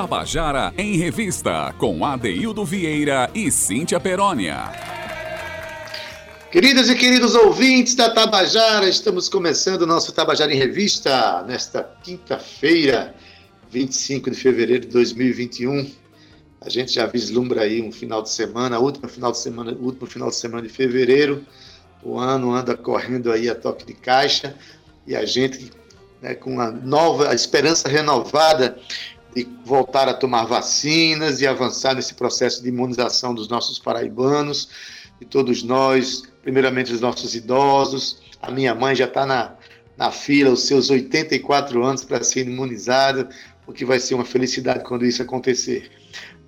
Tabajara em Revista, com Adeildo Vieira e Cíntia Perónia. Queridas e queridos ouvintes da Tabajara, estamos começando o nosso Tabajara em Revista nesta quinta-feira, 25 de fevereiro de 2021. A gente já vislumbra aí um final de semana, último final de semana, último final de semana de fevereiro. O ano anda correndo aí a toque de caixa e a gente né, com a nova a esperança renovada de voltar a tomar vacinas e avançar nesse processo de imunização dos nossos paraibanos, de todos nós, primeiramente os nossos idosos. A minha mãe já está na, na fila, os seus 84 anos para ser imunizada, o que vai ser uma felicidade quando isso acontecer.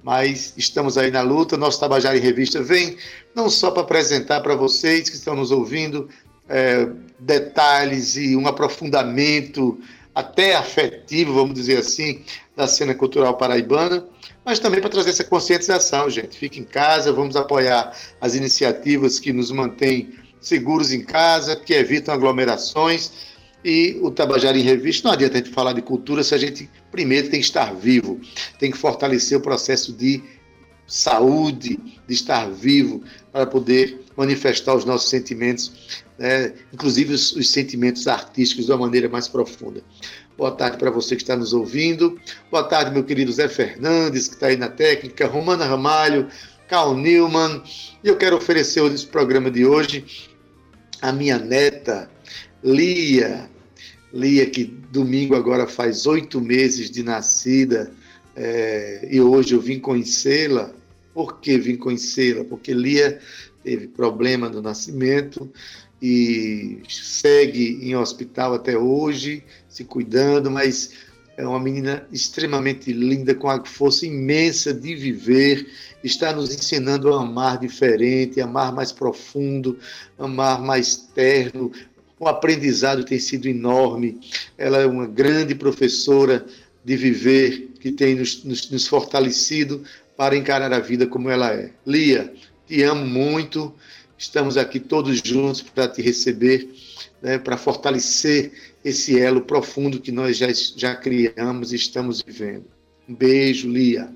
Mas estamos aí na luta, nosso Tabajara em Revista vem não só para apresentar para vocês que estão nos ouvindo é, detalhes e um aprofundamento até afetivo, vamos dizer assim, da cena cultural paraibana, mas também para trazer essa conscientização, gente. Fique em casa, vamos apoiar as iniciativas que nos mantêm seguros em casa, que evitam aglomerações. E o Tabajara em Revista, não adianta a gente falar de cultura se a gente primeiro tem que estar vivo, tem que fortalecer o processo de saúde, de estar vivo, para poder manifestar os nossos sentimentos, né? inclusive os, os, sentimentos artísticos de uma maneira mais profunda. Boa tarde para você que está nos ouvindo. Boa tarde, meu querido Zé Fernandes, que está aí na técnica, Romana Ramalho, Carl Newman. E eu quero oferecer nesse programa de hoje a minha neta, Lia. Lia, que domingo agora faz oito meses de nascida, é, e hoje eu vim conhecê-la. Por que vim conhecê-la? Porque Lia teve problema no nascimento e segue em hospital até hoje, se cuidando, mas é uma menina extremamente linda, com a força imensa de viver, está nos ensinando a amar diferente, amar mais profundo, amar mais terno. O aprendizado tem sido enorme. Ela é uma grande professora de viver, que tem nos, nos, nos fortalecido para encarar a vida como ela é. Lia, te amo muito. Estamos aqui todos juntos para te receber, né, para fortalecer esse elo profundo que nós já, já criamos e estamos vivendo. Um beijo, Lia.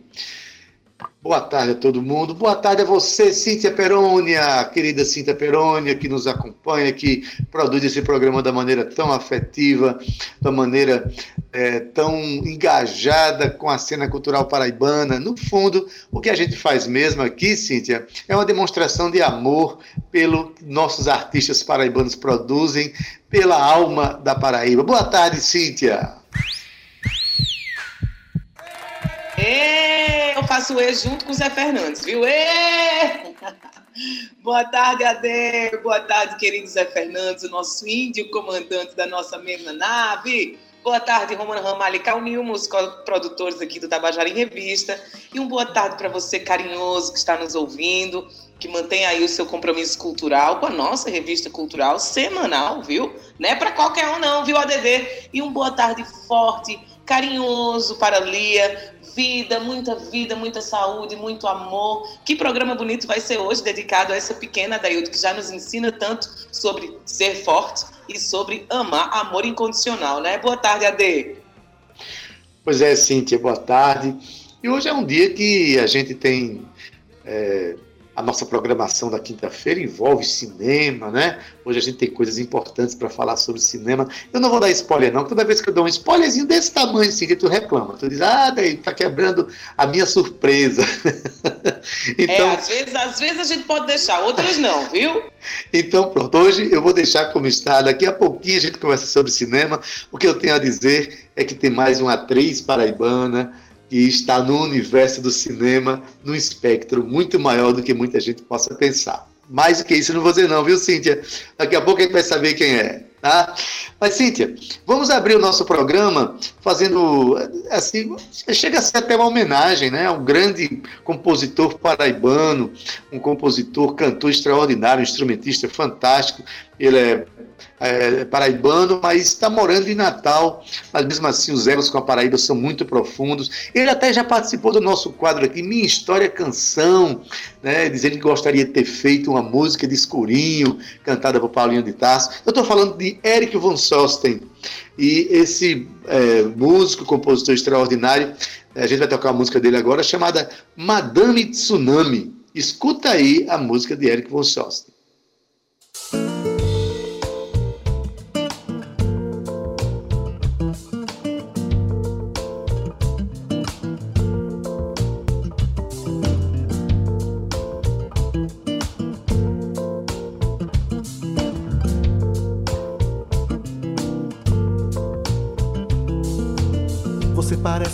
Boa tarde a todo mundo. Boa tarde a você, Cíntia Perônia, querida Cíntia Perônia, que nos acompanha, que produz esse programa da maneira tão afetiva, da maneira é, tão engajada com a cena cultural paraibana. No fundo, o que a gente faz mesmo aqui, Cíntia, é uma demonstração de amor pelo que nossos artistas paraibanos produzem, pela alma da Paraíba. Boa tarde, Cíntia. Eu faço E junto com o Zé Fernandes, viu? E! Boa tarde, Ade. Boa tarde, querido Zé Fernandes, o nosso índio comandante da nossa mesma nave. Boa tarde, Romana Ramalho e Calnilmo, os produtores aqui do Tabajara em Revista. E um boa tarde para você, carinhoso, que está nos ouvindo, que mantém aí o seu compromisso cultural com a nossa revista cultural semanal, viu? Não é para qualquer um, não, viu, ADD? E um boa tarde forte, carinhoso para Lia, vida, muita vida, muita saúde, muito amor. Que programa bonito vai ser hoje dedicado a essa pequena Daildo que já nos ensina tanto sobre ser forte e sobre amar, amor incondicional, né? Boa tarde, Ade. Pois é, Cíntia, boa tarde. E hoje é um dia que a gente tem é, a nossa programação da quinta-feira envolve cinema, né? Hoje a gente tem coisas importantes para falar sobre cinema. Eu não vou dar spoiler, não, toda vez que eu dou um spoilerzinho desse tamanho assim, que tu reclama. Tu diz, ah, daí tá quebrando a minha surpresa. então, é, às vezes, às vezes a gente pode deixar, outras não, viu? então, pronto, hoje eu vou deixar como está. Daqui a pouquinho a gente conversa sobre cinema. O que eu tenho a dizer é que tem mais uma atriz paraibana e está no universo do cinema, num espectro muito maior do que muita gente possa pensar. Mais do que isso, não vou dizer não, viu, Cíntia? Daqui a pouco a gente vai saber quem é, tá? Mas, Cíntia, vamos abrir o nosso programa fazendo, assim, chega a ser até uma homenagem, né? Um grande compositor paraibano, um compositor, cantor extraordinário, um instrumentista fantástico. Ele é é, paraibano, mas está morando em Natal. Mas mesmo assim, os elos com a Paraíba são muito profundos. Ele até já participou do nosso quadro aqui, Minha História Canção, né, dizendo que gostaria de ter feito uma música de escurinho, cantada por Paulinho de Tarso. Eu estou falando de Eric von Sosten. E esse é, músico, compositor extraordinário, A gente vai tocar uma música dele agora chamada Madame Tsunami. Escuta aí a música de Eric von Schosten.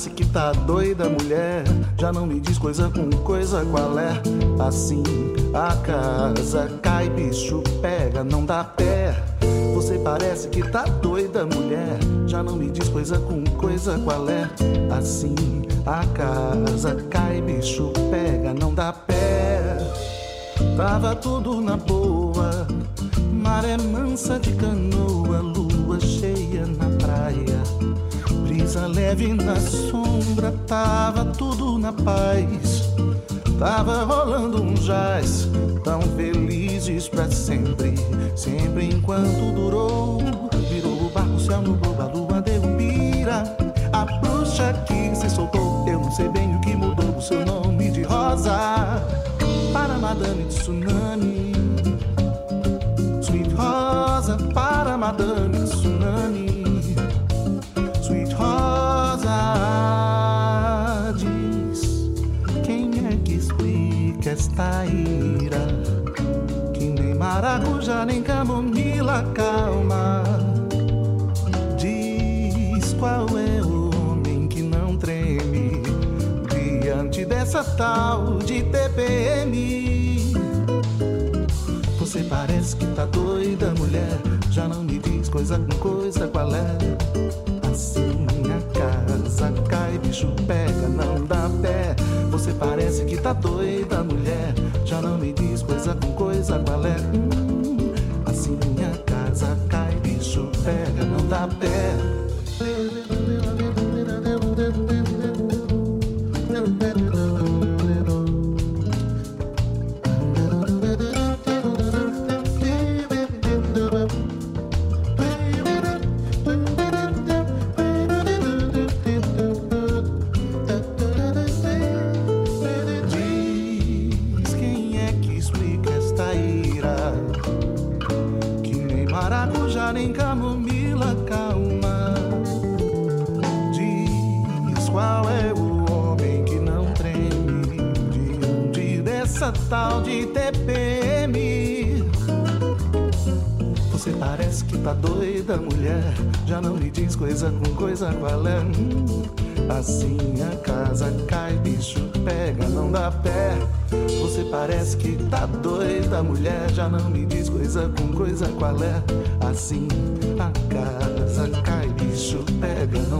Parece que tá doida, mulher. Já não me diz coisa com coisa qual é. Assim a casa cai, bicho pega, não dá pé. Você parece que tá doida, mulher. Já não me diz coisa com coisa qual é. Assim a casa cai, bicho pega, não dá pé. Tava tudo na boa, maré mansa de canoa, lua cheia na brisa leve na sombra, tava tudo na paz. Tava rolando um jazz, tão felizes pra sempre. Sempre enquanto durou, virou o barco, o céu no a lua deu pira. A bruxa que se soltou, eu não sei bem o que mudou o seu nome de rosa. Para Madame Tsunami, Sweet Rosa, para Madame nem camomila calma. Diz qual é o homem que não treme diante dessa tal de TPM. Você parece que tá doida, mulher. Já não me diz coisa com coisa qual é. Assim a casa cai, bicho pega, não dá pé. Você parece que tá doida, mulher. Já não me diz coisa com coisa qual é. Minha casa cai, bicho pega, não dá pé. Já não me diz coisa com coisa qual é. Assim a casa cai, bicho pega, não dá pé. Você parece que tá doida, mulher. Já não me diz coisa com coisa qual é. Assim a casa cai, bicho pega, não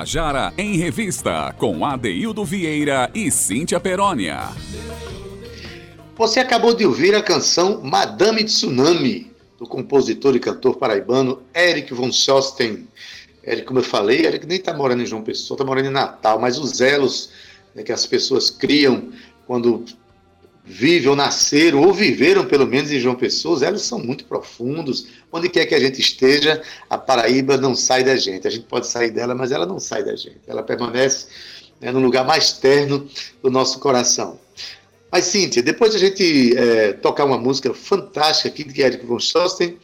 Tabajara em Revista, com Adeildo Vieira e Cíntia Perónia. Você acabou de ouvir a canção Madame Tsunami, do compositor e cantor paraibano Eric von Schosten. Eric, como eu falei, Eric nem está morando em João Pessoa, está morando em Natal, mas os elos né, que as pessoas criam quando vivem ou nasceram, ou viveram pelo menos em João Pessoa, os elos são muito profundos. Onde quer que a gente esteja, a Paraíba não sai da gente. A gente pode sair dela, mas ela não sai da gente. Ela permanece né, no lugar mais terno do nosso coração. Mas, Cíntia, depois de a gente é, tocar uma música fantástica aqui de Eric von Schosten,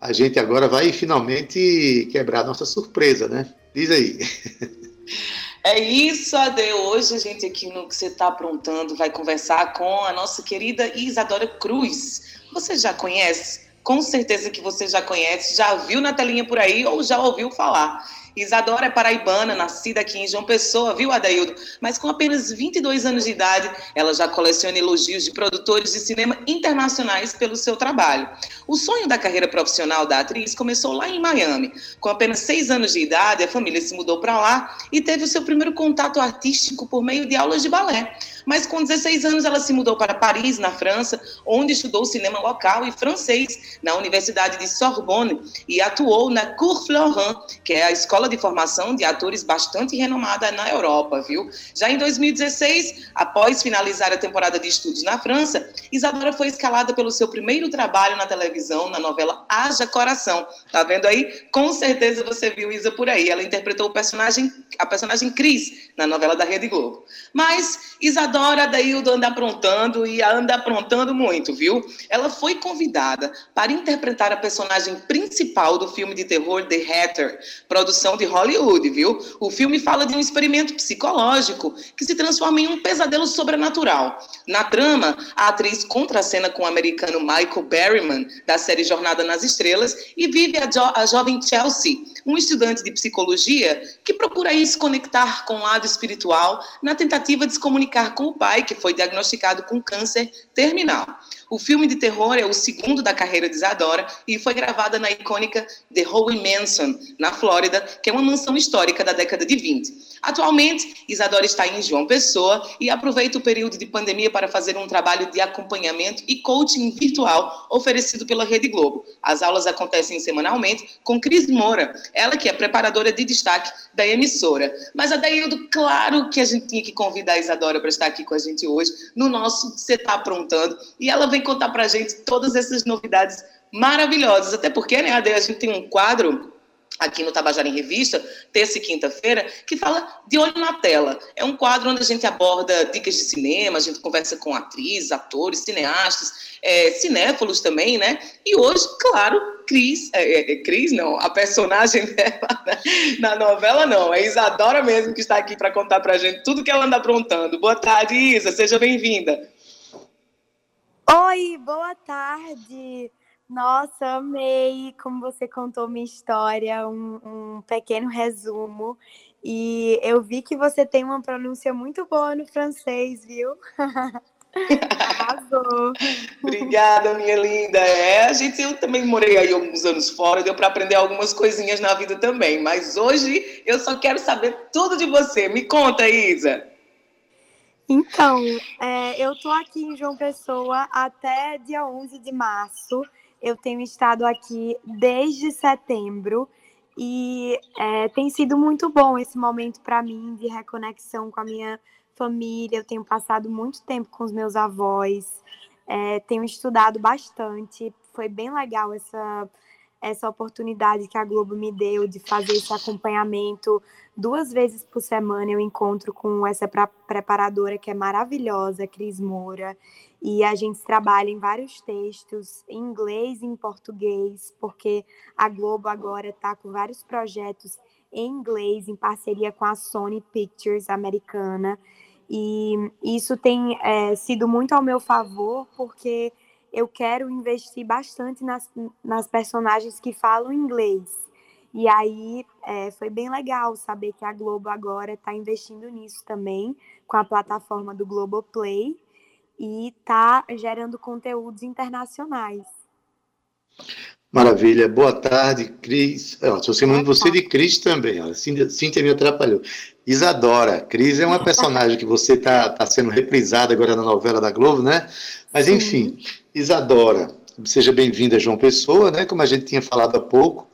a gente agora vai finalmente quebrar a nossa surpresa, né? Diz aí. É isso, Ade. Hoje a gente aqui no que você está aprontando vai conversar com a nossa querida Isadora Cruz. Você já conhece? Com certeza que você já conhece, já viu na telinha por aí ou já ouviu falar. Isadora é paraibana, nascida aqui em João Pessoa, viu, Adaildo? Mas com apenas 22 anos de idade, ela já coleciona elogios de produtores de cinema internacionais pelo seu trabalho. O sonho da carreira profissional da atriz começou lá em Miami. Com apenas seis anos de idade, a família se mudou para lá e teve o seu primeiro contato artístico por meio de aulas de balé mas com 16 anos ela se mudou para Paris, na França, onde estudou cinema local e francês na Universidade de Sorbonne e atuou na Cour Florent, que é a escola de formação de atores bastante renomada na Europa, viu? Já em 2016, após finalizar a temporada de estudos na França, Isadora foi escalada pelo seu primeiro trabalho na televisão, na novela Haja Coração. Tá vendo aí? Com certeza você viu Isa por aí. Ela interpretou o personagem, a personagem Cris na novela da Rede Globo. Mas Isadora Daildo anda aprontando e anda aprontando muito, viu? Ela foi convidada para interpretar a personagem principal do filme de terror The Hatter, produção de Hollywood, viu? O filme fala de um experimento psicológico que se transforma em um pesadelo sobrenatural. Na trama, a atriz contracena com o americano Michael Berryman, da série Jornada nas Estrelas, e vive a, jo a jovem Chelsea, um estudante de psicologia que procura aí se conectar com o lado espiritual na tentativa de se comunicar com o pai, que foi diagnosticado com câncer terminal. O filme de terror é o segundo da carreira de Isadora e foi gravada na icônica The Holy Mansion, na Flórida, que é uma mansão histórica da década de 20. Atualmente, Isadora está em João Pessoa e aproveita o período de pandemia para fazer um trabalho de acompanhamento e coaching virtual oferecido pela Rede Globo. As aulas acontecem semanalmente com Cris Moura, ela que é preparadora de destaque da emissora. Mas, Adaildo, claro que a gente tinha que convidar a Isadora para estar aqui com a gente hoje no nosso Você Tá Aprontando e ela vem contar para a gente todas essas novidades maravilhosas. Até porque, né, Ade, a gente tem um quadro aqui no Tabajara em Revista, terça e quinta-feira, que fala de olho na tela. É um quadro onde a gente aborda dicas de cinema, a gente conversa com atrizes, atores, cineastas, é, cinéfilos também, né? E hoje, claro, Cris, é, é, é Cris não, a personagem dela né? na novela não, é Isadora mesmo que está aqui para contar para a gente tudo que ela anda aprontando. Boa tarde, Isa, seja bem-vinda. Oi, boa tarde. Nossa, amei como você contou minha história, um, um, pequeno resumo. E eu vi que você tem uma pronúncia muito boa no francês, viu? Arrasou. Obrigada, minha linda. É, a gente, eu também morei aí alguns anos fora, deu para aprender algumas coisinhas na vida também. Mas hoje eu só quero saber tudo de você. Me conta, Isa. Então, é, eu tô aqui em João Pessoa até dia 11 de março. Eu tenho estado aqui desde setembro e é, tem sido muito bom esse momento para mim de reconexão com a minha família. Eu tenho passado muito tempo com os meus avós, é, tenho estudado bastante. Foi bem legal essa essa oportunidade que a Globo me deu de fazer esse acompanhamento duas vezes por semana. Eu encontro com essa preparadora que é maravilhosa, Cris Moura, e a gente trabalha em vários textos, em inglês e em português, porque a Globo agora está com vários projetos em inglês, em parceria com a Sony Pictures americana. E isso tem é, sido muito ao meu favor, porque eu quero investir bastante nas, nas personagens que falam inglês. E aí é, foi bem legal saber que a Globo agora está investindo nisso também, com a plataforma do Globoplay, e está gerando conteúdos internacionais. Maravilha. Boa tarde, Cris. Estou chamando você de Cris também. Ó. Cíntia me atrapalhou. Isadora. Cris é uma personagem que você está tá sendo reprisada agora na novela da Globo, né? Mas, enfim, Isadora, seja bem-vinda, João Pessoa, né? Como a gente tinha falado há pouco,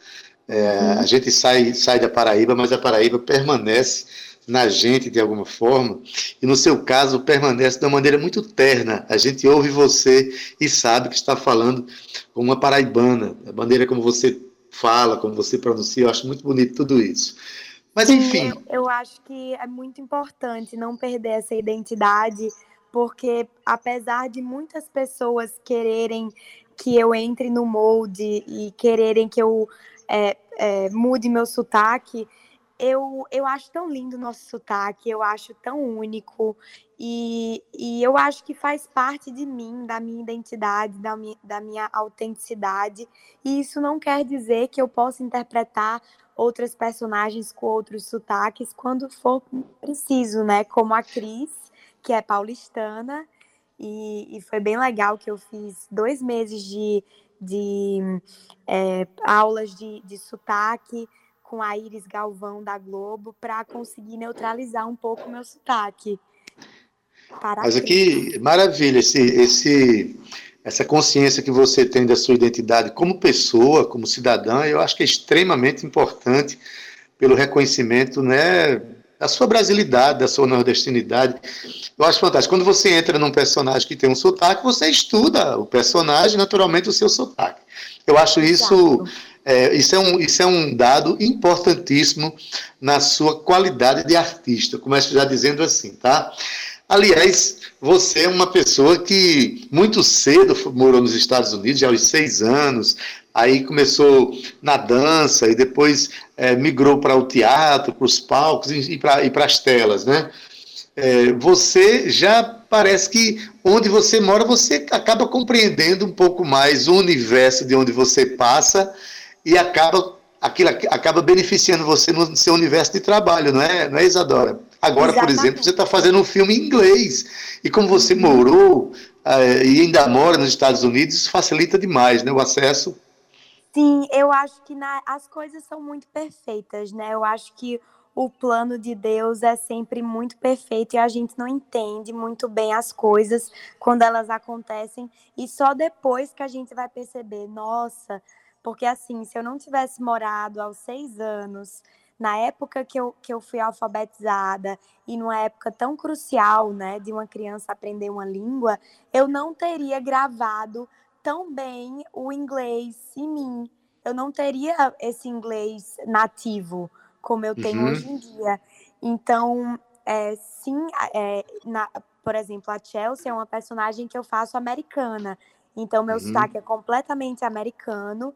é, a gente sai, sai da Paraíba, mas a Paraíba permanece na gente de alguma forma, e no seu caso permanece de uma maneira muito terna. A gente ouve você e sabe que está falando com uma paraibana, a maneira como você fala, como você pronuncia, eu acho muito bonito tudo isso. Mas enfim. eu, eu acho que é muito importante não perder essa identidade porque apesar de muitas pessoas quererem que eu entre no molde e quererem que eu é, é, mude meu sotaque, eu, eu acho tão lindo o nosso sotaque, eu acho tão único, e, e eu acho que faz parte de mim, da minha identidade, da minha, da minha autenticidade, e isso não quer dizer que eu possa interpretar outras personagens com outros sotaques quando for preciso, né? Como a Cris, que é paulistana, e, e foi bem legal que eu fiz dois meses de, de é, aulas de, de sotaque, com a Iris Galvão da Globo para conseguir neutralizar um pouco o meu sotaque. Mas aqui, maravilha, esse, esse, essa consciência que você tem da sua identidade como pessoa, como cidadã, eu acho que é extremamente importante pelo reconhecimento né, da sua brasilidade, da sua nordestinidade. Eu acho fantástico. Quando você entra num personagem que tem um sotaque, você estuda o personagem, naturalmente, o seu sotaque. Eu acho isso é, isso, é um, isso é um dado importantíssimo na sua qualidade de artista. Começo já dizendo assim, tá? Aliás, você é uma pessoa que muito cedo morou nos Estados Unidos, já aos seis anos, aí começou na dança e depois é, migrou para o teatro, para os palcos e para as telas, né? É, você já parece que onde você mora, você acaba compreendendo um pouco mais o universo de onde você passa e acaba aquilo acaba beneficiando você no seu universo de trabalho, não é, não é Isadora? Agora, Exatamente. por exemplo, você está fazendo um filme em inglês e como você morou uh, e ainda mora nos Estados Unidos, isso facilita demais, né, o acesso. Sim, eu acho que na, as coisas são muito perfeitas, né? Eu acho que o plano de Deus é sempre muito perfeito e a gente não entende muito bem as coisas quando elas acontecem e só depois que a gente vai perceber, nossa, porque, assim, se eu não tivesse morado aos seis anos, na época que eu, que eu fui alfabetizada e numa época tão crucial, né, de uma criança aprender uma língua, eu não teria gravado tão bem o inglês em mim. Eu não teria esse inglês nativo como eu tenho uhum. hoje em dia. Então, é, sim, é, na, por exemplo, a Chelsea é uma personagem que eu faço americana. Então, meu uhum. sotaque é completamente americano.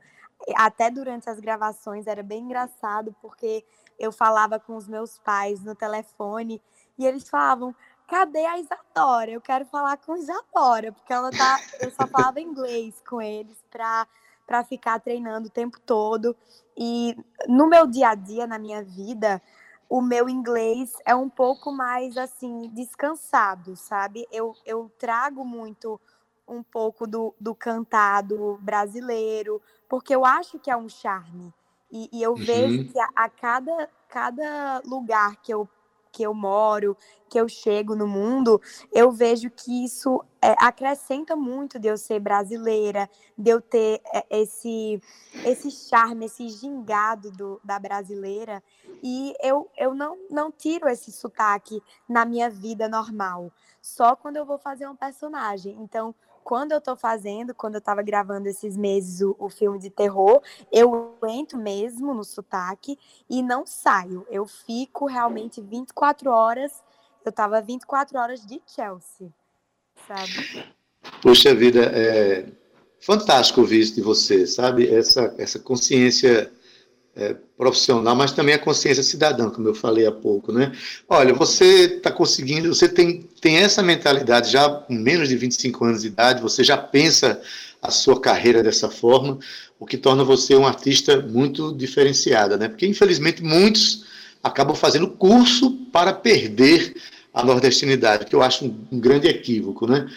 Até durante as gravações era bem engraçado, porque eu falava com os meus pais no telefone e eles falavam: cadê a Isadora? Eu quero falar com Isadora, porque ela tá. Eu só falava inglês com eles para para ficar treinando o tempo todo. E no meu dia a dia, na minha vida, o meu inglês é um pouco mais assim descansado, sabe? Eu, eu trago muito um pouco do, do cantado brasileiro, porque eu acho que é um charme. E, e eu uhum. vejo que a, a, cada, cada lugar que eu, que eu moro, que eu chego no mundo, eu vejo que isso é, acrescenta muito de eu ser brasileira, de eu ter é, esse, esse charme, esse gingado do, da brasileira. E eu, eu não, não tiro esse sotaque na minha vida normal, só quando eu vou fazer um personagem. Então, quando eu tô fazendo, quando eu tava gravando esses meses o, o, filme de terror, eu entro mesmo no sotaque e não saio. Eu fico realmente 24 horas. Eu tava 24 horas de Chelsea, sabe? Poxa vida, é fantástico ouvir isso de você, sabe? Essa, essa consciência é, profissional, mas também a consciência cidadã, como eu falei há pouco, né? Olha, você está conseguindo, você tem, tem essa mentalidade já com menos de 25 anos de idade, você já pensa a sua carreira dessa forma, o que torna você um artista muito diferenciada, né? Porque infelizmente muitos acabam fazendo curso para perder a nordestinidade, que eu acho um, um grande equívoco, né?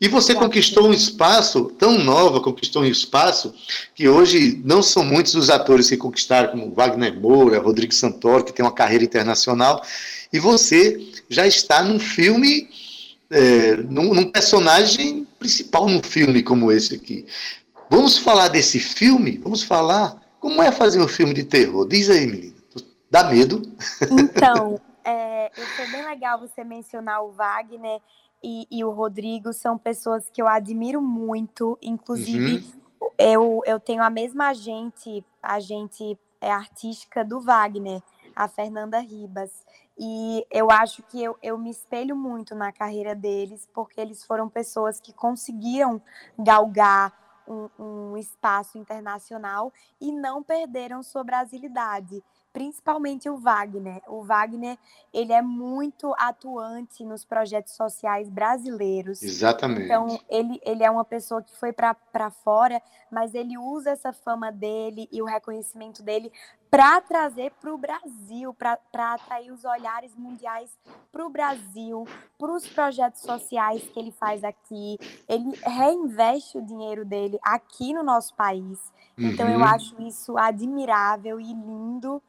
E você conquistou um espaço tão nova, conquistou um espaço que hoje não são muitos os atores que conquistaram, como Wagner Moura, Rodrigo Santoro, que tem uma carreira internacional, e você já está num filme, é, num, num personagem principal num filme como esse aqui. Vamos falar desse filme? Vamos falar como é fazer um filme de terror? Diz aí, menina. Dá medo? Então, é, foi bem legal você mencionar o Wagner e, e, o Rodrigo, são pessoas que eu admiro muito, inclusive uhum. eu, eu tenho a mesma agente, agente é, artística do Wagner, a Fernanda Ribas. E eu acho que eu, eu me espelho muito na carreira deles, porque eles foram pessoas que conseguiram galgar um, um espaço internacional e não perderam sua brasilidade principalmente o Wagner. O Wagner, ele é muito atuante nos projetos sociais brasileiros. Exatamente. Então, ele, ele é uma pessoa que foi para fora, mas ele usa essa fama dele e o reconhecimento dele para trazer para o Brasil, para atrair os olhares mundiais para o Brasil, para os projetos sociais que ele faz aqui. Ele reinveste o dinheiro dele aqui no nosso país. Então, eu Uhum. acho isso admirável e lindo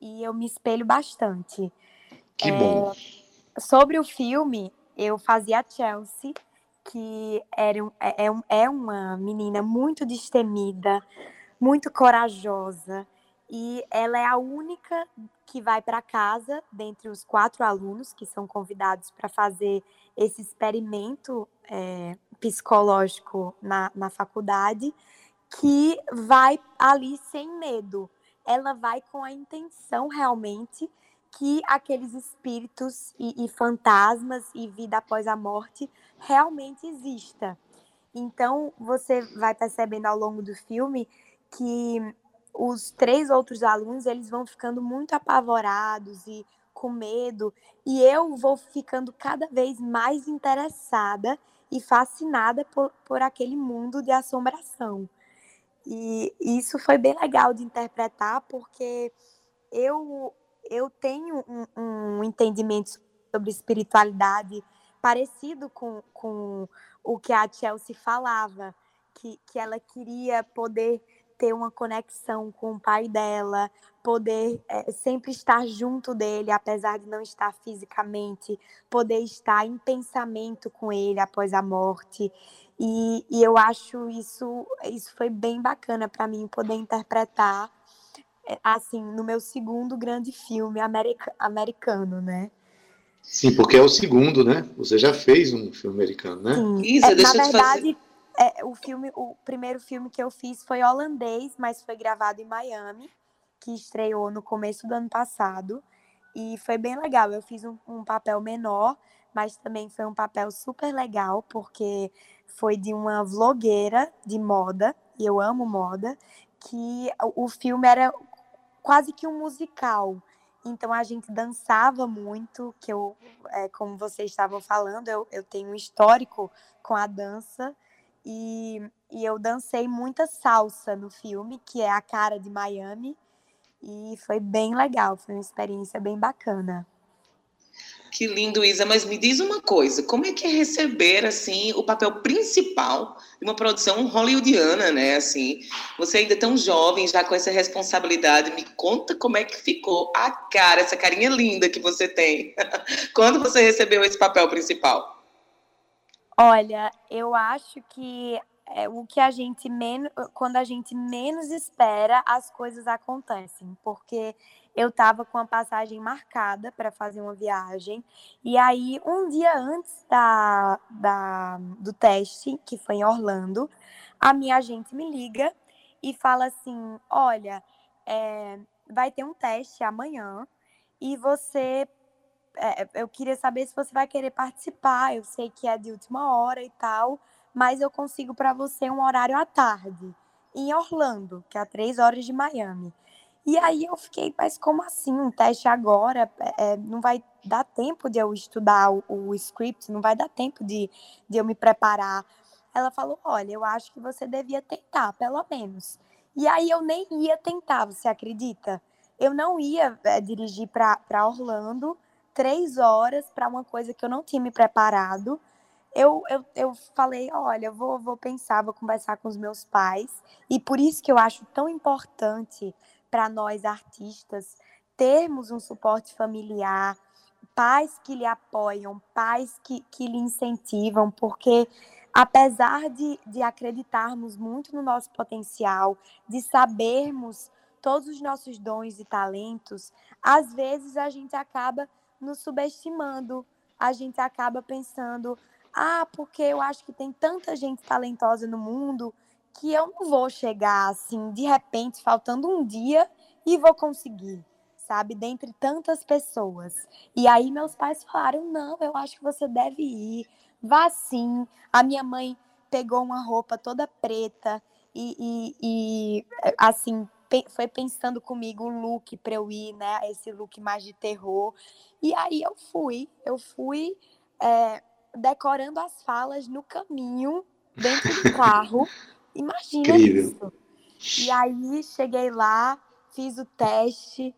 e eu me espelho bastante. Que É, bom. Sobre o filme, eu fazia a Chelsea, que era, um- é, é um- é uma menina muito destemida, muito corajosa, e ela é a única que vai para casa, dentre os quatro alunos que são convidados para fazer esse experimento é, psicológico na, na faculdade, que vai ali sem medo. Ela vai com a intenção realmente que aqueles espíritos e, e fantasmas e vida após a morte realmente exista. Então você vai percebendo ao longo do filme que os três outros alunos eles vão ficando muito apavorados e com medo e eu vou ficando cada vez mais interessada e fascinada por, por aquele mundo de assombração. E isso foi bem legal de interpretar, porque eu, eu tenho um, um entendimento sobre espiritualidade parecido com, com o que a Chelsea falava, que, que ela queria poder ter uma conexão com o pai dela, poder é, sempre estar junto dele, apesar de não estar fisicamente, poder estar em pensamento com ele após a morte. E, e eu acho isso, isso foi bem bacana para mim poder interpretar assim no meu segundo grande filme america, americano, né? Sim, porque é o segundo, né? Você já fez um filme americano, né? Sim. Isa, É, deixa na eu te fazer. verdade, é, o filme, o primeiro filme que eu fiz foi holandês, mas foi gravado em Miami, que estreou no começo do ano passado. E foi bem legal. Eu fiz um, um papel menor, mas também foi um papel super legal, porque foi de uma vlogueira de moda, e eu amo moda, que o filme era quase que um musical. Então a gente dançava muito, que eu, é, como vocês estavam falando, eu, eu tenho um histórico com a dança e, e eu dancei muita salsa no filme, que é a cara de Miami, e foi bem legal, foi uma experiência bem bacana. Que lindo, Isa. Mas me diz uma coisa: como é que é receber assim o papel principal de uma produção hollywoodiana, né? Assim, você ainda é tão jovem, já com essa responsabilidade. Me conta como é que ficou a cara, essa carinha linda que você tem. Quando você recebeu esse papel principal? Olha, eu acho que é, o que a gente menos, quando a gente menos espera, as coisas acontecem, porque eu estava com a passagem marcada para fazer uma viagem, e aí um dia antes da, da, do teste, que foi em Orlando, a minha agente me liga e fala assim: olha, é, vai ter um teste amanhã e você é, eu queria saber se você vai querer participar. Eu sei que é de última hora e tal, mas eu consigo para você um horário à tarde, em Orlando, que é a três horas de Miami. E aí eu fiquei, mas como assim? Um teste agora? É, não vai dar tempo de eu estudar o, o script, não vai dar tempo de, de eu me preparar. Ela falou: olha, eu acho que você devia tentar, pelo menos. E aí eu nem ia tentar, você acredita? Eu não ia é, dirigir para Orlando três horas para uma coisa que eu não tinha me preparado. Eu, eu, eu falei, olha, eu vou, vou pensar, vou conversar com os meus pais. E por isso que eu acho tão importante para nós artistas termos um suporte familiar, pais que lhe apoiam, pais que, que lhe incentivam, porque apesar de, de acreditarmos muito no nosso potencial, de sabermos todos os nossos dons e talentos, às vezes a gente acaba nos subestimando. A gente acaba pensando, ah, porque eu acho que tem tanta gente talentosa no mundo que eu não vou chegar assim, de repente, faltando um dia e vou conseguir, sabe? Dentre tantas pessoas. E aí meus pais falaram: não, eu acho que você deve ir, vá sim. A minha mãe pegou uma roupa toda preta e, e, e assim, foi pensando comigo o look para eu ir, né? Esse look mais de terror. E aí eu fui, eu fui é, decorando as falas no caminho, dentro do carro. Imagina Incrível. isso. E aí cheguei lá, fiz o teste.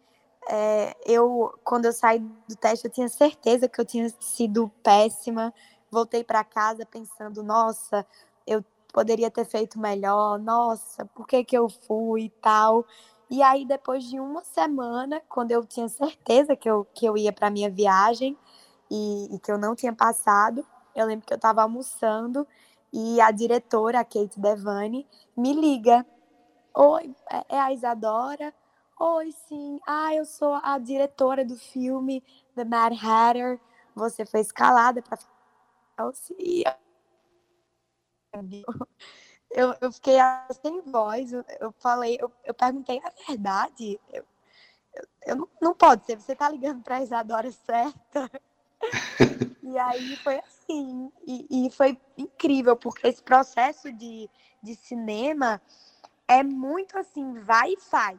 É, eu, quando eu saí do teste, eu tinha certeza que eu tinha sido péssima. Voltei para casa pensando, nossa, eu poderia ter feito melhor, nossa, por que, que eu fui e tal. E aí, depois de uma semana, quando eu tinha certeza que eu, que eu ia para minha viagem e, e, que eu não tinha passado, eu lembro que eu estava almoçando e a diretora, a Kate Devane, me liga. Oi, é, é a Isadora? Oi, sim. Ah, eu sou a diretora do filme The Mad Hatter. Você foi escalada para eu, eu fiquei sem voz, eu, falei, eu, eu, perguntei a verdade. Eu, eu, eu não, não pode ser, você tá ligando para Isadora certa. e aí foi assim, e, e, foi incrível, porque esse processo de, de cinema é muito assim, vai e faz.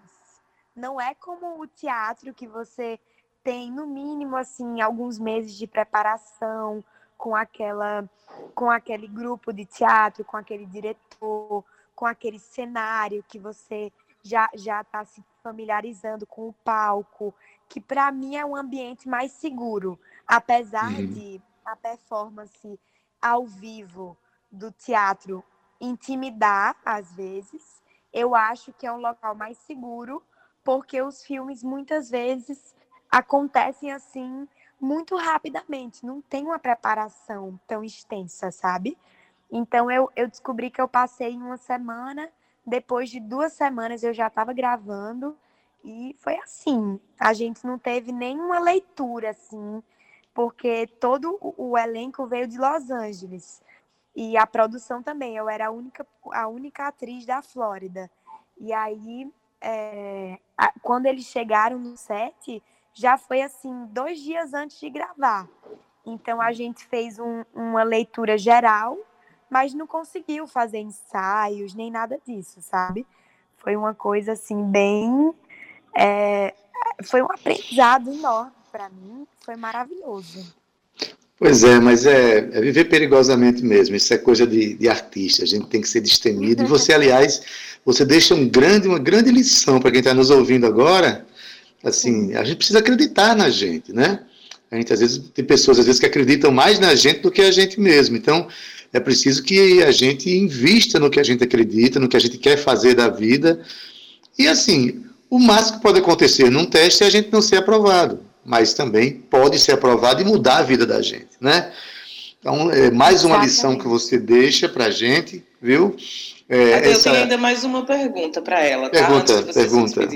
Não é como o teatro que você tem, no mínimo, assim, alguns meses de preparação, com aquela com aquele grupo de teatro, com aquele diretor, com aquele cenário que você já já está se familiarizando com o palco, que para mim é um ambiente mais seguro, apesar uhum. de a performance ao vivo do teatro intimidar às vezes, eu acho que é um local mais seguro, porque os filmes muitas vezes acontecem assim muito rapidamente, não tem uma preparação tão extensa, sabe? Então eu, eu descobri que eu passei em uma semana, depois de duas semanas eu já estava gravando e foi assim. A gente não teve nenhuma leitura assim, porque todo o, elenco veio de Los Angeles e a produção também. Eu era a única, a única atriz da Flórida. E aí, é, a, quando eles chegaram no set, já foi assim, dois dias antes de gravar. Então a gente fez um, uma leitura geral, mas não conseguiu fazer ensaios nem nada disso, sabe? Foi uma coisa assim, bem. É, foi um aprendizado enorme para mim, foi maravilhoso. Pois é, mas é, é, viver perigosamente mesmo. Isso é coisa de, de artista. A gente tem que ser destemido. E você, aliás, você deixa um grande, uma grande lição para quem está nos ouvindo agora, Assim, a gente precisa acreditar na gente, né? A gente às vezes tem pessoas às vezes que acreditam mais na gente do que a gente mesmo. Então, é preciso que a gente invista no que a gente acredita, no que a gente quer fazer da vida. E assim, o máximo que pode acontecer num teste é a gente não ser aprovado, mas também pode ser aprovado e mudar a vida da gente, né? Então, é mais uma Exatamente. lição que você deixa para a gente, viu? É, Até essa... Eu tenho ainda mais uma pergunta para ela, tá? Pergunta, pergunta.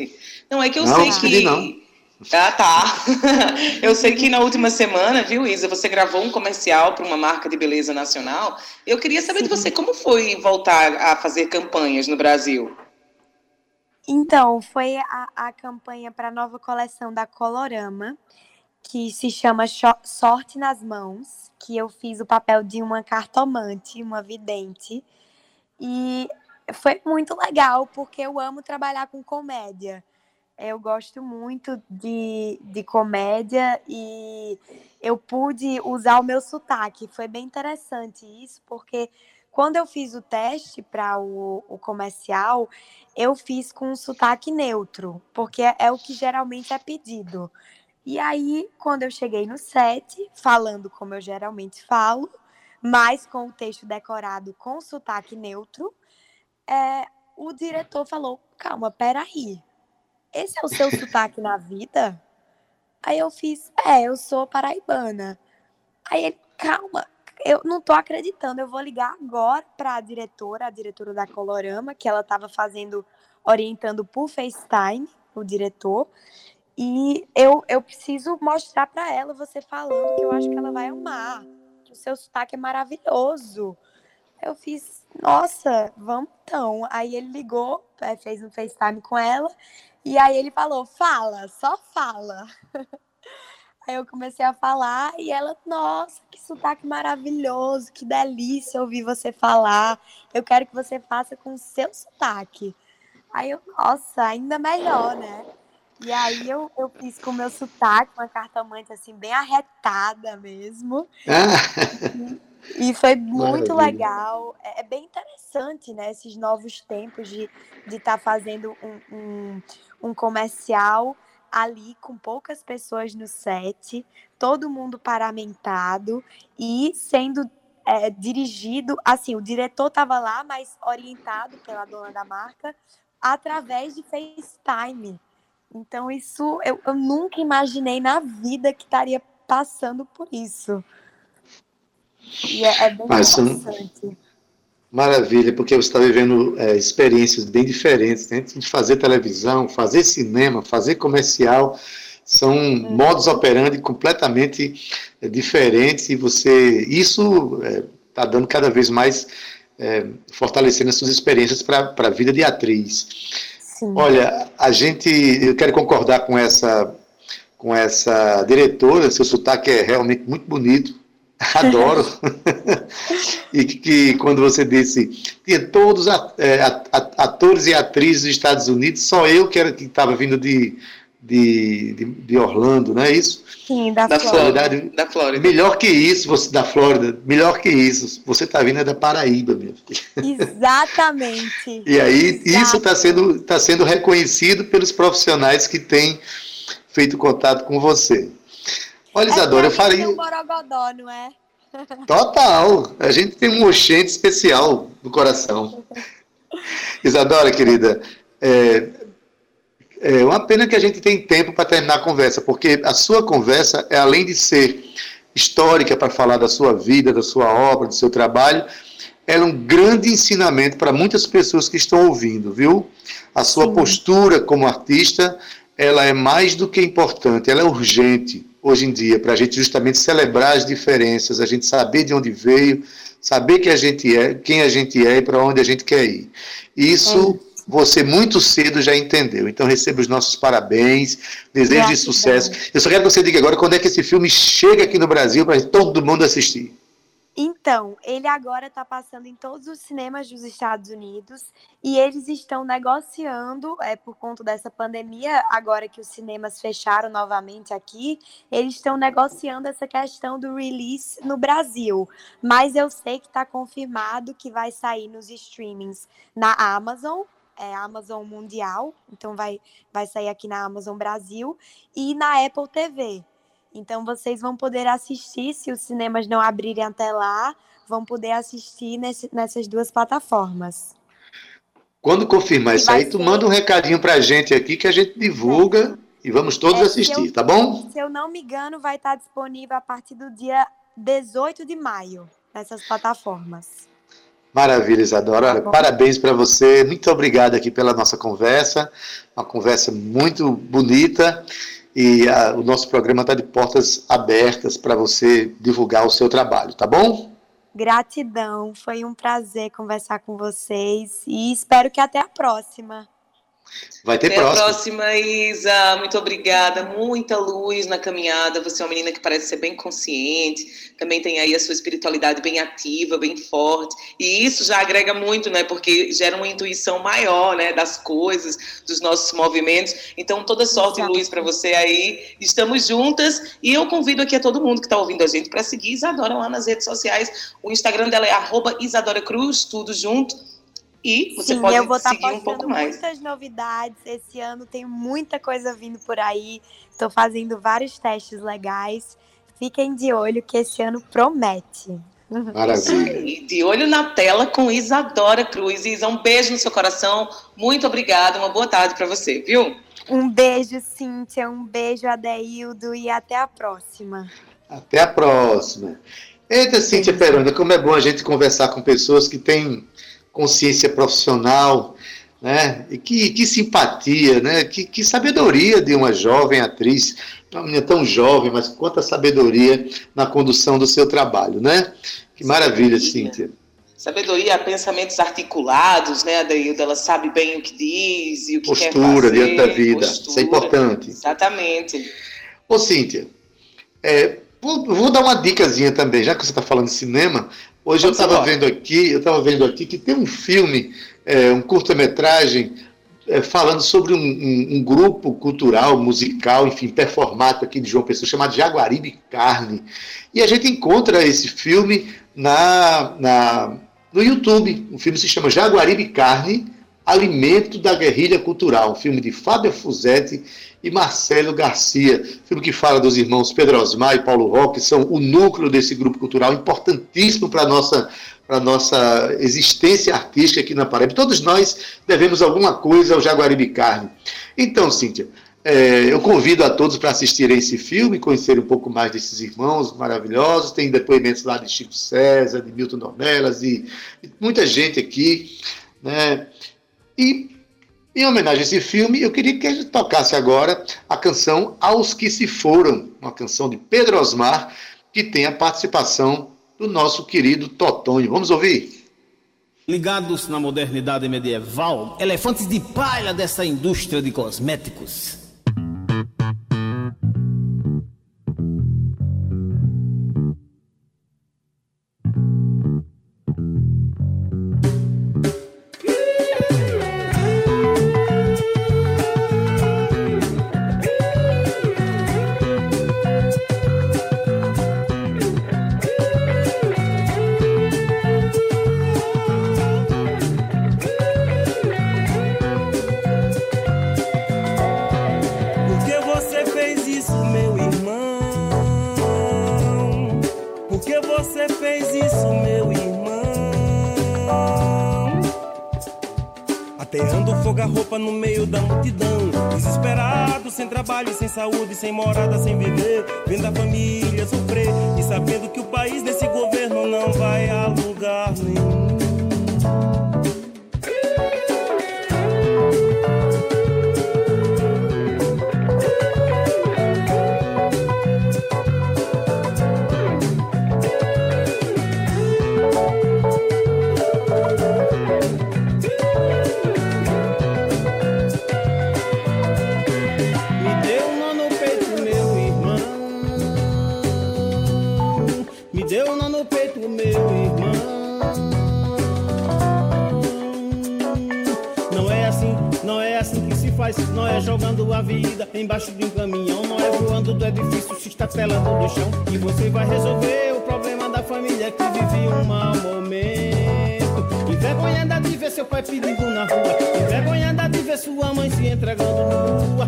Não, é que eu não, sei que. Não. Ah, tá. Eu sei que na última semana, viu, Isa, você gravou um comercial para uma marca de beleza nacional. Eu queria saber Sim. de você como foi voltar a fazer campanhas no Brasil. Então, foi a, a campanha para a nova coleção da Colorama, que se chama Sorte nas Mãos, que eu fiz o papel de uma cartomante, uma vidente. E foi muito legal, porque eu amo trabalhar com comédia. Eu gosto muito de, de comédia e eu pude usar o meu sotaque. Foi bem interessante isso, porque quando eu fiz o teste para o, o, comercial, eu fiz com um sotaque neutro, porque é, o que geralmente é pedido. E aí, quando eu cheguei no set, falando como eu geralmente falo, mas com o texto decorado com sotaque neutro, é, o diretor falou: calma, peraí, esse é o seu sotaque na vida? Aí eu fiz, é, eu sou paraibana. Aí ele, calma, eu não tô acreditando, eu vou ligar agora para a diretora, a diretora da Colorama, que ela estava fazendo, orientando por FaceTime, o diretor, e eu, eu preciso mostrar para ela você falando que eu acho que ela vai amar, que o seu sotaque é maravilhoso. Eu fiz, nossa, vamos então. Aí ele ligou, é, fez um FaceTime com ela, e aí ele falou: fala, só fala. Aí eu comecei a falar e ela, nossa, que sotaque maravilhoso, que delícia ouvir você falar. Eu quero que você faça com o seu sotaque. Aí eu, nossa, ainda melhor, né? E aí eu, eu fiz com o meu sotaque, uma cartomante assim, bem arretada mesmo. Ah. E foi muito Maravilha. legal. É, é, bem interessante, né? Esses novos tempos de estar de tá fazendo um, um, um comercial ali com poucas pessoas no set, todo mundo paramentado e sendo é, dirigido, assim, o diretor estava lá, mas orientado pela dona da marca através de FaceTime. Então, isso eu, eu nunca imaginei na vida que estaria passando por isso. E é, é bem Mas, interessante. Maravilha, porque você está vivendo é, experiências bem diferentes, né? De fazer televisão, fazer cinema, fazer comercial, são hum. modos operandi completamente é, diferentes e você, isso está é, dando cada vez mais, é, fortalecendo as suas experiências para a vida de atriz. Sim. Olha, a gente, eu quero concordar com essa, com essa diretora, seu sotaque é realmente muito bonito, Adoro. e que, que, quando você disse, tinha todos é, atores e atrizes dos Estados Unidos, só eu que era que estava vindo de, de, de, de, Orlando, não é isso? Sim, da, da Flórida. Da Flórida. Melhor que isso, você da Flórida, melhor que isso. Você está vindo é da Paraíba, minha filha. Exatamente. e aí, Exato. isso está sendo, tá sendo reconhecido pelos profissionais que têm feito contato com você. Olha, é Isadora, eu faria. Um borogodó, não é? Total. A gente tem um oxente especial no coração. Isadora, querida, é, é uma pena que a gente tem tempo para terminar a conversa, porque a sua conversa, é além de ser histórica para falar da sua vida, da sua obra, do seu trabalho, ela é um grande ensinamento para muitas pessoas que estão ouvindo, viu? A sua Sim. postura como artista, ela é mais do que importante, ela é urgente hoje em dia, para a gente justamente celebrar as diferenças, a gente saber de onde veio, saber quem a gente é, quem a gente é e para onde a gente quer ir. Isso é. você muito cedo já entendeu. Então receba os nossos parabéns, desejo de sucesso. Eu só quero que você diga agora quando é que esse filme chega aqui no Brasil para todo mundo assistir. Então, ele agora está passando em todos os cinemas dos Estados Unidos e eles estão negociando, é, por conta dessa pandemia, agora que os cinemas fecharam novamente aqui, eles estão negociando essa questão do release no Brasil. Mas eu sei que está confirmado que vai sair nos streamings na Amazon, é Amazon Mundial, então vai, vai sair aqui na Amazon Brasil, e na Apple TV. Então vocês vão poder assistir, se os cinemas não abrirem até lá, vão poder assistir nesse, nessas duas plataformas. Quando confirmar isso aí, tu ser... manda um recadinho pra gente aqui que a gente divulga é. e vamos todos é, assistir, eu, tá bom? Se eu não me engano, vai estar disponível a partir do dia 18 de maio nessas plataformas. Maravilha, Isadora. Tá Parabéns para você. Muito obrigado aqui pela nossa conversa. Uma conversa muito bonita e a, o nosso programa está de portas abertas para você divulgar o seu trabalho, tá bom? Gratidão, foi um prazer conversar com vocês e espero que até a próxima. Vai ter Até próxima. a próxima, Isa. Muito obrigada. Muita luz na caminhada. Você é uma menina que parece ser bem consciente. Também tem aí a sua espiritualidade bem ativa, bem forte. E isso já agrega muito, né? Porque gera uma intuição maior, né? Das coisas, dos nossos movimentos. Então, toda sorte Exato. e luz para você aí. Estamos juntas. E eu convido aqui a todo mundo que está ouvindo a gente para seguir Isadora lá nas redes sociais. O Instagram dela é Isadora Cruz, tudo junto e você Sim, pode eu vou estar tá um pouco mais. muitas novidades. Esse ano tem muita coisa vindo por aí. Estou fazendo vários testes legais. Fiquem de olho que esse ano promete. Maravilha. De olho na tela com Isadora Cruz. Isa, um beijo no seu coração. Muito obrigada. Uma boa tarde para você, viu? Um beijo, Cíntia. Um beijo, Adeildo. E até a próxima. Até a próxima. Eita, Cíntia Perona, como é bom a gente conversar com pessoas que têm consciência profissional, né? E que, que simpatia, né? Que, que sabedoria de uma jovem atriz, uma menina tão jovem, mas quanta sabedoria na condução do seu trabalho, né? Que maravilha, Cíntia. Sabedoria, pensamentos articulados, né, Adaildo? Ela sabe bem o que diz e o que postura quer fazer. Postura diante da vida, postura, isso é importante. Exatamente. Ô, Cíntia, é, vou, vou, dar uma dicasinha também, já que você está falando de cinema, Hoje eu estava vendo aqui, eu estava vendo aqui que tem um filme, é, um curta-metragem é, falando sobre um, um, um, grupo cultural, musical, enfim, performático aqui de João Pessoa, chamado Jaguaribe Carne. E a gente encontra esse filme na, na, no YouTube. O filme se chama Jaguaribe Carne, Alimento da Guerrilha Cultural, um filme de Fábio Fuzetti e Marcelo Garcia, filme que fala dos irmãos Pedro Osmar e Paulo Roque, que são o núcleo desse grupo cultural, importantíssimo para a nossa nossa existência artística aqui na Paraíba. Todos nós devemos alguma coisa ao Jaguaribe Carne. Então, Cíntia, é, eu convido a todos para assistirem esse filme, conhecer um pouco mais desses irmãos maravilhosos. Tem depoimentos lá de Chico César, de Milton Dornelas e, e muita gente aqui. Né? E, em homenagem a esse filme, eu queria que a gente tocasse agora a canção Aos Que Se Foram, uma canção de Pedro Osmar, que tem a participação do nosso querido Totonho. Vamos ouvir? Ligados na modernidade medieval, elefantes de palha dessa indústria de cosméticos. Saúde, sem morada, sem viver. Vendo a família sofrer e sabendo que o país desse governo pedindo na rua. Envergonhada de ver sua mãe se entregando nua.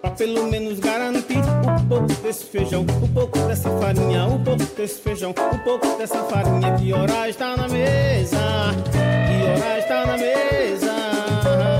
Pra pelo menos garantir um pouco desse feijão, um pouco dessa farinha, um pouco desse feijão, um pouco dessa farinha. Que hora está na mesa? Que hora está na mesa?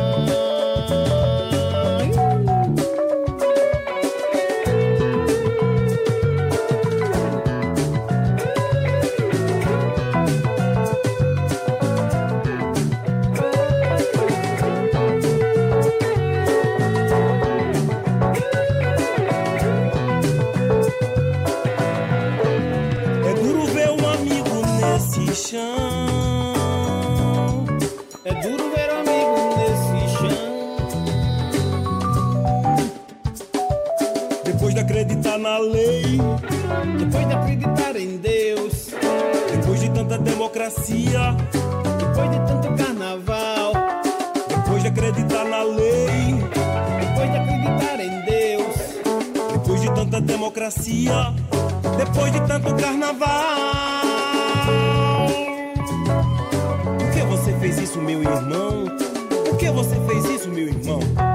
Na lei. Depois de acreditar em Deus. Depois de tanta democracia. Depois de tanto carnaval. Depois de acreditar na lei. Depois de acreditar em Deus. Depois de tanta democracia. Depois de tanto carnaval. Por que você fez isso, meu irmão? Por que você fez isso, meu irmão?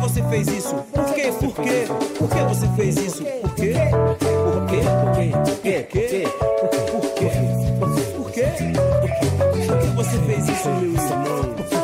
Você fez isso? Por quê? Por quê? Por que você fez isso? Por quê? Por quê? Por quê? Por quê? Por quê? Por quê? Por quê? Por que você fez isso, meu irmão?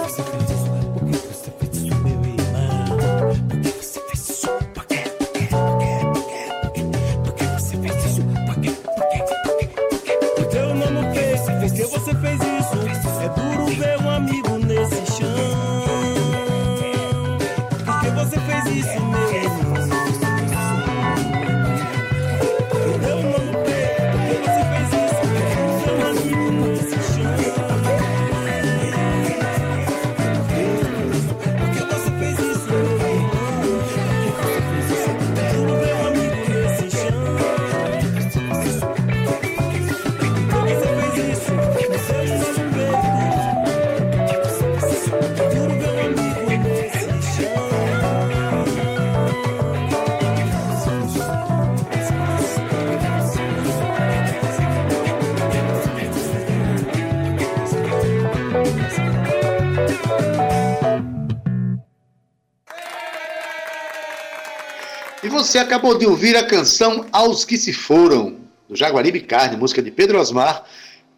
Você acabou de ouvir a canção Aos Que Se Foram, do Jaguaribe Carne, música de Pedro Osmar,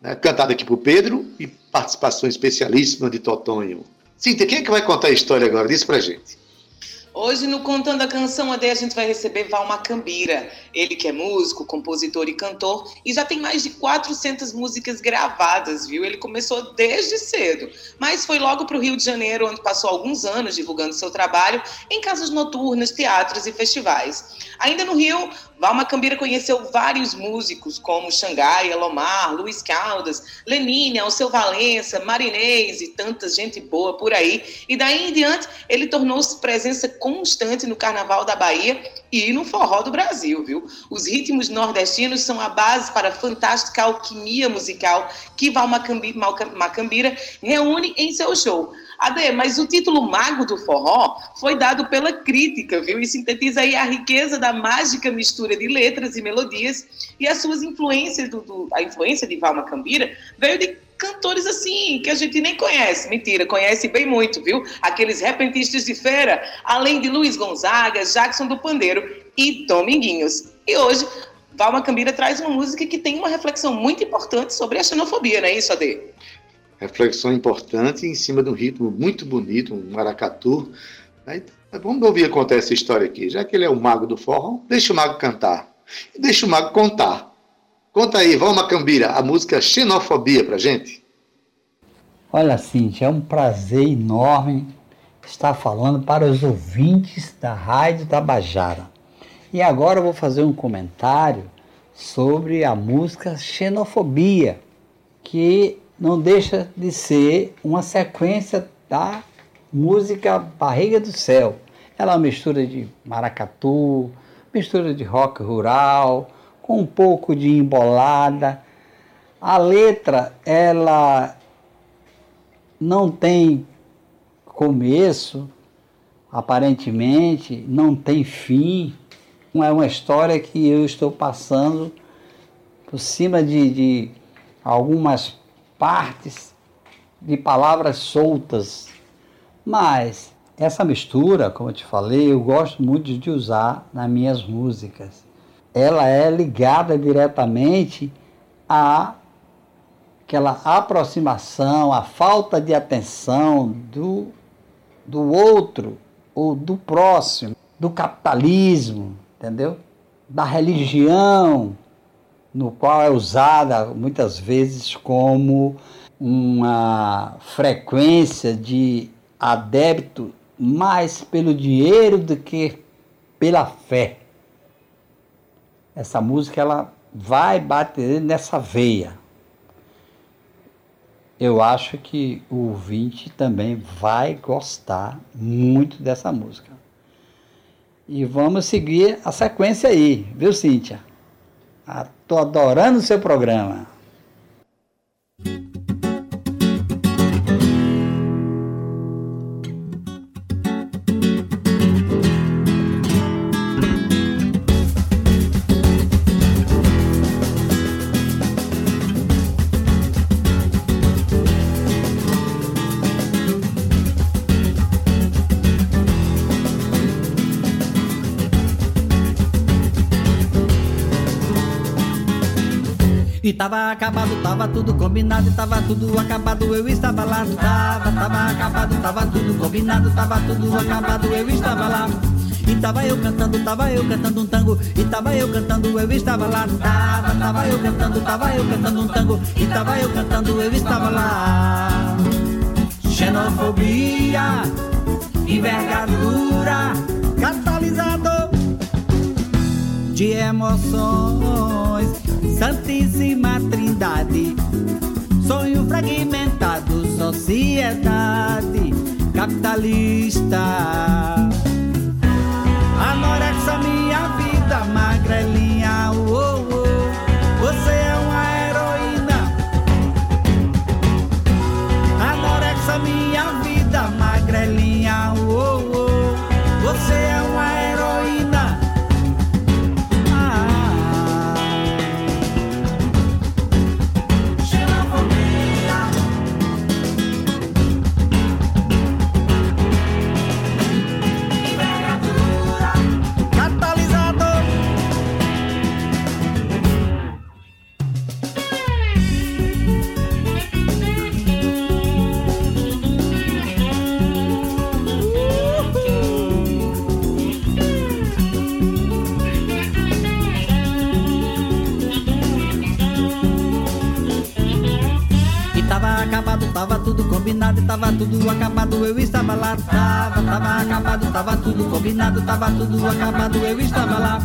né, cantada aqui por Pedro e participação especialíssima de Totonho. Cíntia, quem é que vai contar a história agora? Diz pra gente. Hoje, no Contando a Canção AD, a gente vai receber Val Macambira. Ele que é músico, compositor e cantor e já tem mais de 400 músicas gravadas, viu? Ele começou desde cedo, mas foi logo para o Rio de Janeiro, onde passou alguns anos divulgando seu trabalho em casas noturnas, teatros e festivais. Ainda no Rio, Val Macambira conheceu vários músicos, como Xangai, Elomar, Luiz Caldas, Lenine, Alceu Valença, Marinês e tanta gente boa por aí. E daí em diante, ele tornou-se presença constante no Carnaval da Bahia e no Forró do Brasil, viu? Os ritmos nordestinos são a base para a fantástica alquimia musical que Val Macambira reúne em seu show. Ade, mas o título Mago do Forró foi dado pela crítica, viu? E sintetiza aí a riqueza da mágica mistura de letras e melodias e as suas influências, do, do a influência de Valma Cambira veio de cantores assim, que a gente nem conhece. Mentira, conhece bem muito, viu? Aqueles repentistas de feira, além de Luiz Gonzaga, Jackson do Pandeiro e Dominguinhos. E hoje, Valma Cambira traz uma música que tem uma reflexão muito importante sobre a xenofobia, não é isso, Ade? Reflexão importante em cima de um ritmo muito bonito, um maracatu. Aí, vamos ouvir contar essa história aqui. Já que ele é o mago do forró, deixa o mago cantar. Deixa o mago contar. Conta aí, vamos Macambira, a música Xenofobia pra gente. Olha, Cintia, é um prazer enorme estar falando para os ouvintes da Rádio Tabajara. E agora eu vou fazer um comentário sobre a música Xenofobia, que não deixa de ser uma sequência da música Barriga do Céu. Ela é uma mistura de maracatu, mistura de rock rural, com um pouco de embolada. A letra, ela não tem começo, aparentemente, não tem fim. É uma história que eu estou passando por cima de, de algumas partes de palavras soltas. Mas essa mistura, como eu te falei, eu gosto muito de usar nas minhas músicas. Ela é ligada diretamente a aquela aproximação, a falta de atenção do, do outro ou do próximo, do capitalismo, entendeu? Da religião, no qual é usada muitas vezes como uma frequência de adébito mais pelo dinheiro do que pela fé. Essa música ela vai bater nessa veia. Eu acho que o ouvinte também vai gostar muito dessa música. E vamos seguir a sequência aí, viu, Cíntia? Estou adorando o seu programa. E tava acabado, tava tudo combinado, tava tudo acabado, eu estava lá. Tava, tava acabado, tava tudo combinado, tava tudo acabado, eu estava lá. E tava eu cantando, tava eu cantando um tango, e tava eu cantando, eu estava lá. Tava, tava eu cantando, tava eu cantando um tango, e tava eu cantando, eu estava lá. Xenofobia, envergadura, catalisador de emoções Santíssima Trindade, sonho fragmentado, sociedade capitalista. Anorexia minha vida, magrelinha, combinado e tava tudo acabado, eu estava lá. Tava, tava acabado, tava tudo combinado, tava tudo acabado, eu estava lá.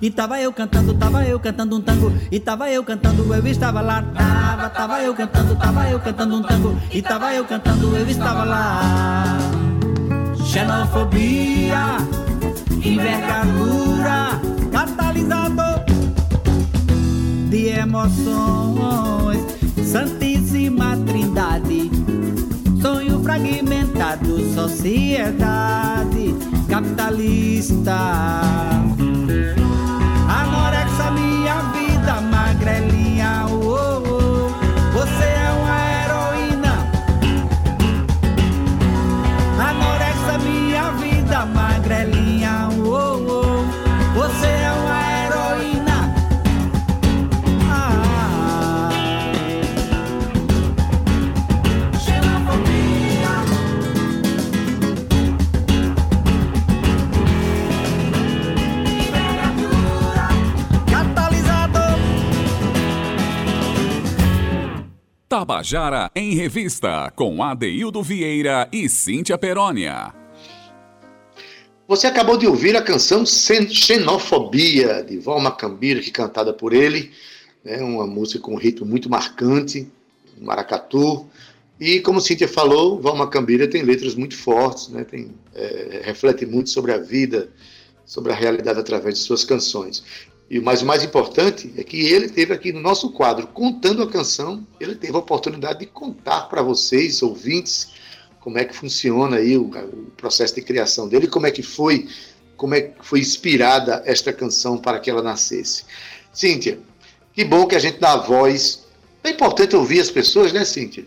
E tava eu cantando, tava eu cantando um tango, e tava eu cantando, eu estava lá. Tava, tava eu cantando, tava eu cantando um tango, e tava eu cantando, eu estava lá. Xenofobia, envergadura, catalisador de emoções, Santíssima Trindade, sonho fragmentado, sociedade capitalista. Anorexia, minha vida, magrelinha, Tabajara em Revista, com Adeildo Vieira e Cíntia Perónia. Você acabou de ouvir a canção Xen- Xenofobia, de Val Macambira, que é cantada por ele, né, uma música com um ritmo muito marcante, um maracatu. E como Cíntia falou, Val Macambira tem letras muito fortes, né, tem, é, reflete muito sobre a vida, sobre a realidade através de suas canções. E mas o mais importante é que ele teve aqui no nosso quadro, contando a canção, ele teve a oportunidade de contar para vocês, ouvintes, como é que funciona aí o, o processo de criação dele, como é que foi, como é que foi inspirada esta canção para que ela nascesse. Cíntia, que bom que a gente dá a voz. É importante ouvir as pessoas, né, Cíntia?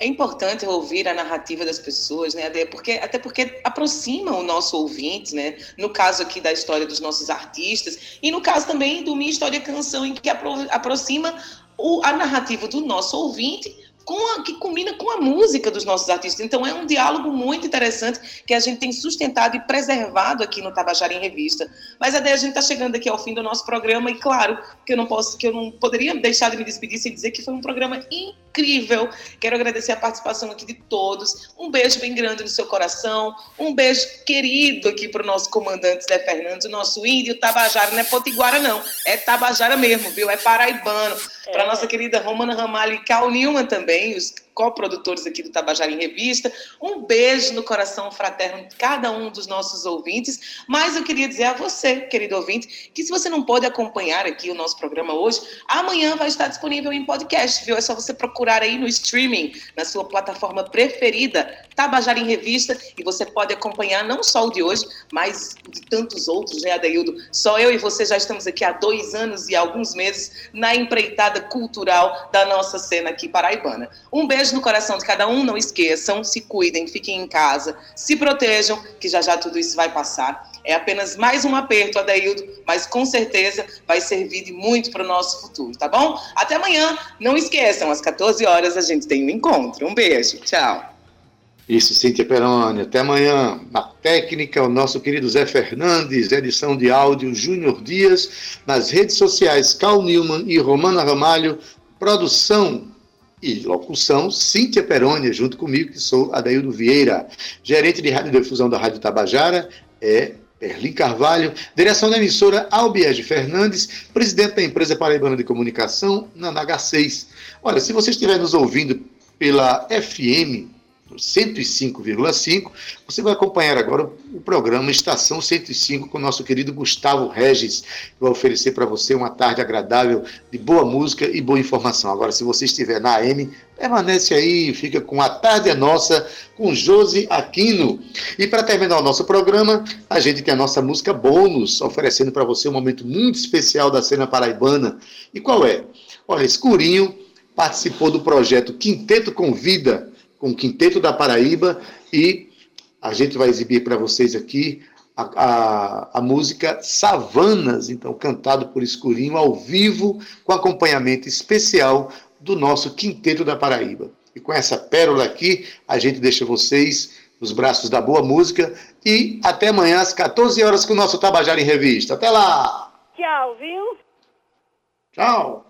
É importante ouvir a narrativa das pessoas, né, Ade? Porque, até porque aproxima o nosso ouvinte, né? No caso aqui da história dos nossos artistas, e no caso também do Minha História Canção, em que apro aproxima o, a narrativa do nosso ouvinte com a, que combina com a música dos nossos artistas. Então é um diálogo muito interessante que a gente tem sustentado e preservado aqui no Tabajara em Revista. Mas a gente está chegando aqui ao fim do nosso programa e claro que eu não posso, que eu não poderia deixar de me despedir sem dizer que foi um programa incrível. Quero agradecer a participação aqui de todos. Um beijo bem grande no seu coração. Um beijo querido aqui para o nosso comandante Zé Fernandes, o nosso índio Tabajara. Não é Potiguara, não. É Tabajara mesmo, viu? É paraibano. Para nossa querida Romana Ramalho e Cal Newman também, os coprodutores aqui do Tabajara em Revista. Um beijo no coração fraterno de cada um dos nossos ouvintes. Mas eu queria dizer a você, querido ouvinte, que se você não pode acompanhar aqui o nosso programa hoje, amanhã vai estar disponível em podcast, viu? É só você procurar aí no streaming, na sua plataforma preferida, Tabajara em Revista, e você pode acompanhar não só o de hoje, mas de tantos outros, né, Adeildo? Só eu e você já estamos aqui há dois anos e alguns meses na empreitada cultural da nossa cena aqui paraibana. Um beijo no coração de cada um, não esqueçam, se cuidem, fiquem em casa, se protejam, que já já tudo isso vai passar. É apenas mais um aperto, Adaildo, mas com certeza vai servir de muito para o nosso futuro, tá bom? Até amanhã. Não esqueçam, às 14 horas a gente tem um encontro. Um beijo. Tchau. Isso, Cíntia Peroni. Até amanhã. Na técnica, o nosso querido Zé Fernandes, edição de áudio Júnior Dias, nas redes sociais Cal Newman e Romana Ramalho, produção e locução, Cíntia Peroni, junto comigo, que sou Adaildo Vieira, gerente de radiodifusão da Rádio Tabajara, é Erlim Carvalho, direção da emissora Albiege Fernandes, presidente da empresa Paraibana de Comunicação, na NH6. Olha, se você estiver nos ouvindo pela FM 105,5, você vai acompanhar agora o programa Estação 105 com o nosso querido Gustavo Regis, que vai oferecer para você uma tarde agradável de boa música e boa informação. Agora, se você estiver na AM, permanece aí, fica com a tarde é nossa com Josi Aquino. E para terminar o nosso programa, a gente tem a nossa música bônus, oferecendo para você um momento muito especial da cena paraibana. E qual é? Olha, Escurinho participou do projeto Quinteto Convida, com o Quinteto da Paraíba, e a gente vai exibir para vocês aqui a, a, a, música Savanas, então cantado por Escurinho, ao vivo, com acompanhamento especial do nosso Quinteto da Paraíba. E com essa pérola aqui, a gente deixa vocês nos braços da boa música e até amanhã às 14 horas com o nosso Tabajara em Revista. Até lá! Tchau, viu? Tchau!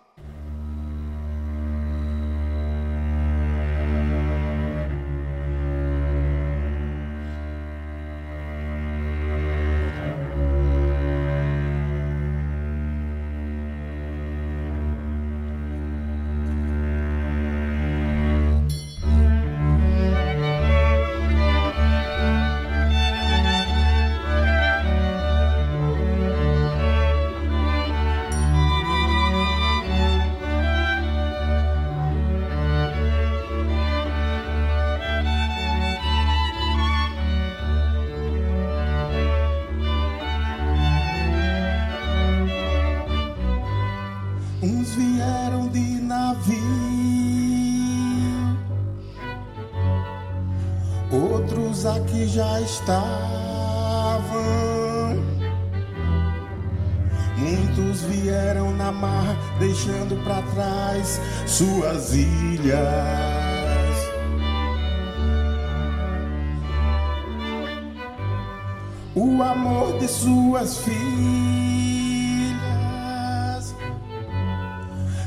Já estavam. Muitos vieram na mar, deixando para trás suas ilhas. O amor de suas filhas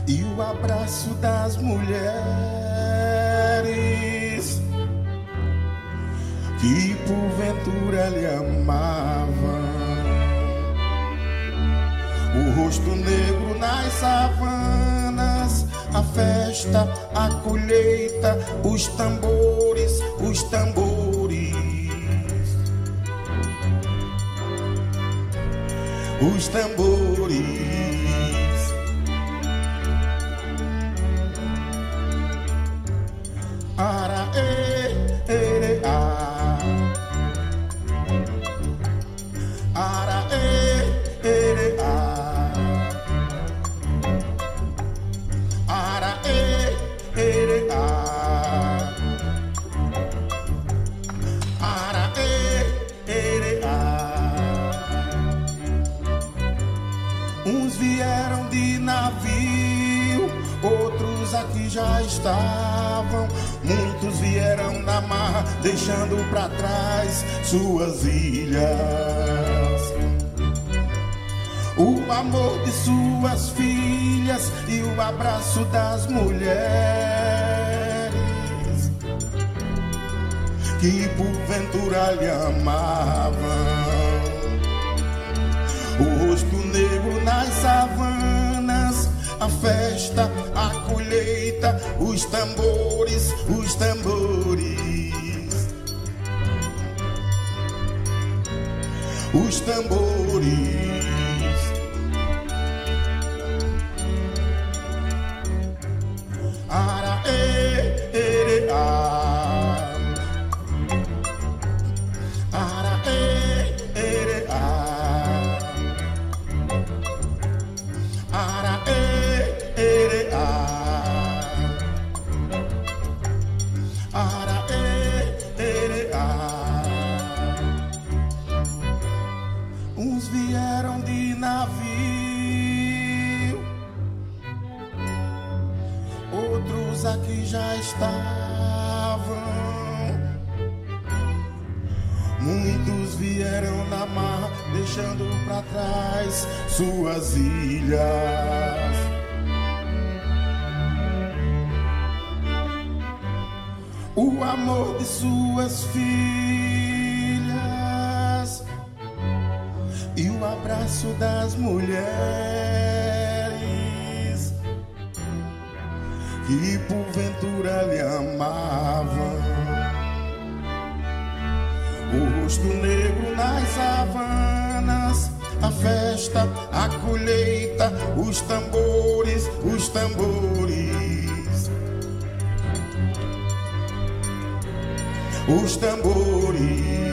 e o abraço das mulheres porventura lhe. O rosto negro nas savanas, a festa, a colheita, os tambores, os tambores. Os tambores. Uns vieram de navio, outros aqui já estavam. Muitos vieram na mar, deixando para trás suas ilhas. O amor de suas filhas e o abraço das mulheres que porventura lhe amavam. Rosto negro nas savanas, a festa, a colheita, os tambores, os tambores. Os tambores. Ara, e, ere, a. já estavam. Muitos vieram na mar, deixando para trás suas ilhas. O amor de suas filhas e o abraço das mulheres que porventura lhe amavam. O rosto negro nas savanas, a festa, a colheita, os tambores, os tambores. Os tambores.